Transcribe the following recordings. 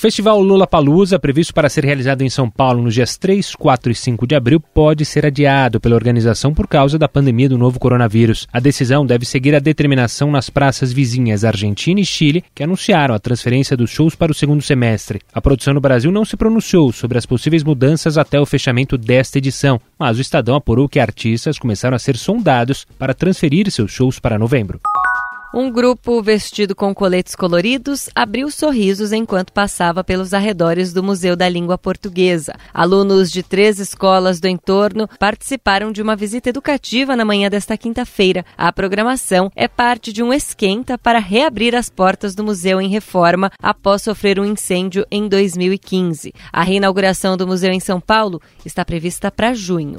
Festival Lula Palusa, previsto para ser realizado em São Paulo nos dias 3, 4 e 5 de abril, pode ser adiado pela organização por causa da pandemia do novo coronavírus. A decisão deve seguir a determinação nas praças vizinhas Argentina e Chile, que anunciaram a transferência dos shows para o segundo semestre. A produção no Brasil não se pronunciou sobre as possíveis mudanças até o fechamento desta edição, mas o Estadão apurou que artistas começaram a ser sondados para transferir seus shows para novembro. Um grupo vestido com coletes coloridos abriu sorrisos enquanto passava pelos arredores do Museu da Língua Portuguesa. Alunos de três escolas do entorno participaram de uma visita educativa na manhã desta quinta-feira. A programação é parte de um esquenta para reabrir as portas do museu em reforma após sofrer um incêndio em 2015. A reinauguração do museu em São Paulo está prevista para junho.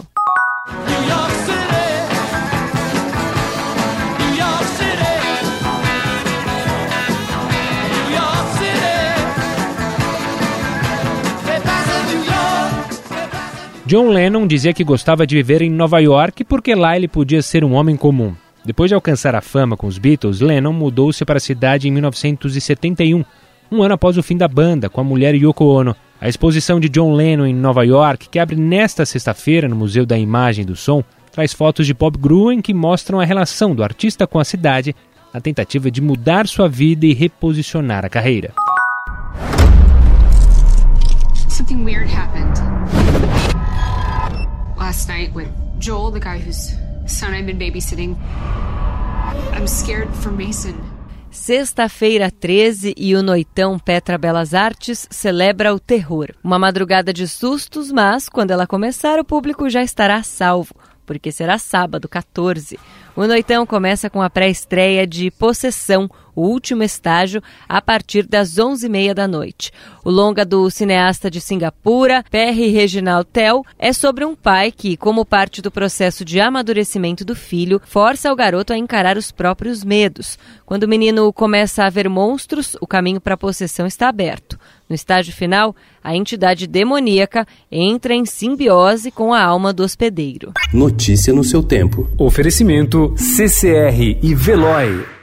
John Lennon dizia que gostava de viver em Nova York porque lá ele podia ser um homem comum. Depois de alcançar a fama com os Beatles, Lennon mudou-se para a cidade em 1971, um ano após o fim da banda, com a mulher Yoko Ono. A exposição de John Lennon em Nova York, que abre nesta sexta-feira no Museu da Imagem e do Som, traz fotos de Bob Gruen que mostram a relação do artista com a cidade na tentativa de mudar sua vida e reposicionar a carreira. Joel, the guy whose son I've been babysitting. I'm scared for Mason. Sexta-feira 13 e o Noitão Petra Belas Artes celebra o terror. Uma madrugada de sustos, mas quando ela começar, o público já estará salvo, porque será sábado 14. O Noitão começa com a pré-estreia de Possessão, o último estágio, a partir das 11h30 da noite. O longa do cineasta de Singapura, Perry Reginald Tell, é sobre um pai que, como parte do processo de amadurecimento do filho, força o garoto a encarar os próprios medos. Quando o menino começa a ver monstros, o caminho para a possessão está aberto. No estágio final, a entidade demoníaca entra em simbiose com a alma do hospedeiro. Notícia no seu tempo. Oferecimento CCR e Veloy.